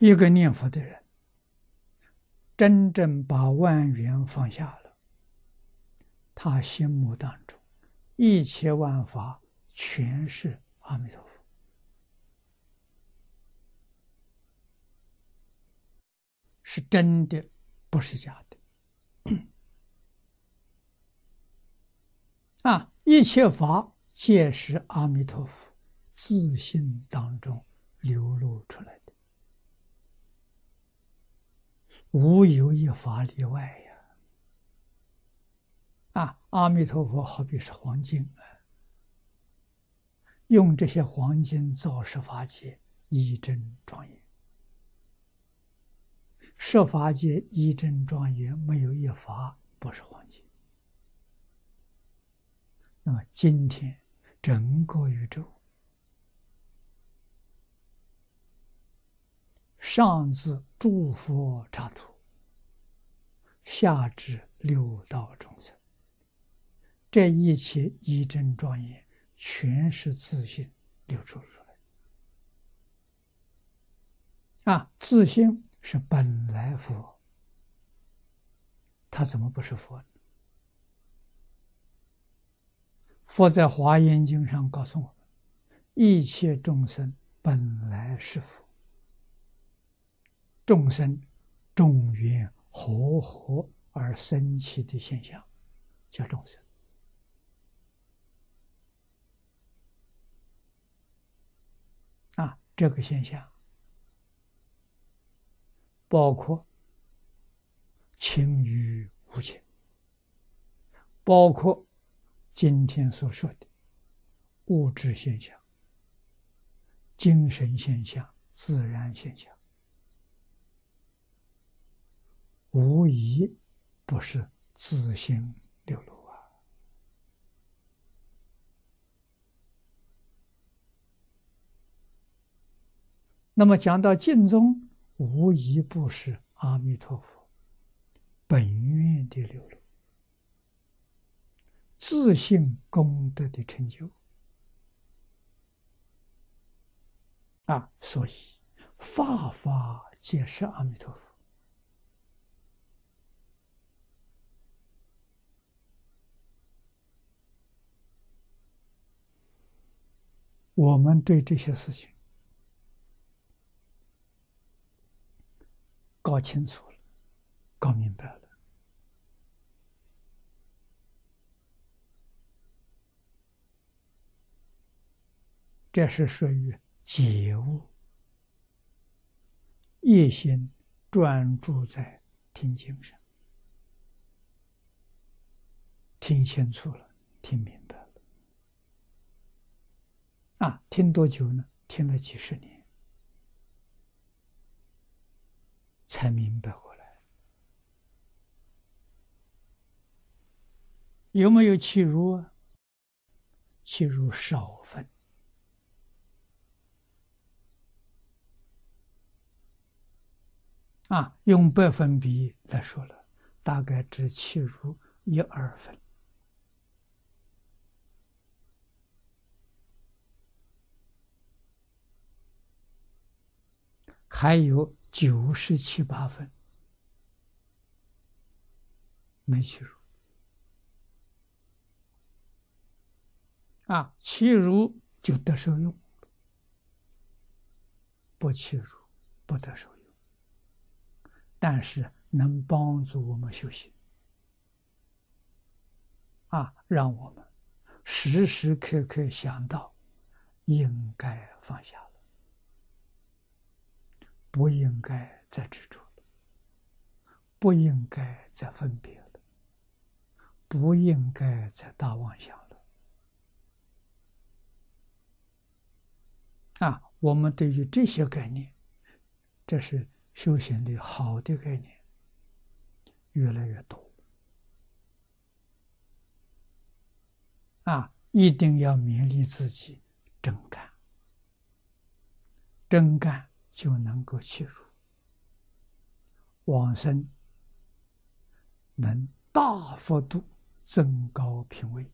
一个念佛的人，真正把万缘放下了，他心目当中一切万法全是阿弥陀佛，是真的，不是假的。啊，一切法皆是阿弥陀佛自信当中流露出来的。无有一法例外呀！啊，阿弥陀佛好比是黄金啊，用这些黄金造设法界，一真庄严。设法界一真庄严，没有一法不是黄金。那么今天整个宇宙，上至诸佛刹土，下至六道众生，这一切一真庄严，全是自信流出出来。啊，自信是本来佛，他怎么不是佛呢？佛在华严经上告诉我们：一切众生本来是佛。众生众缘和合而生起的现象，叫众生。啊，这个现象包括情与无情，包括今天所说的物质现象、精神现象、自然现象。无疑不是自行流露啊。那么讲到净宗，无疑不是阿弥陀佛本愿的流露，自信功德的成就啊。所以法法皆是阿弥陀佛。我们对这些事情搞清楚了，搞明白了，这是属于觉悟，一心专注在听经上，听清楚了，听明白。啊，听多久呢？听了几十年，才明白过来。有没有弃入啊？弃入少分。啊，用百分比来说了，大概只弃入一二分。还有九十七八分。没去入啊，去入就得受用，不去入不得受用，但是能帮助我们修行。啊，让我们时时刻刻想到应该放下。不应该再执着了，不应该再分别了，不应该再大妄想了。啊，我们对于这些概念，这是修行的好的概念，越来越多。啊，一定要勉励自己真干，真干。就能够切入往生，能大幅度增高品位。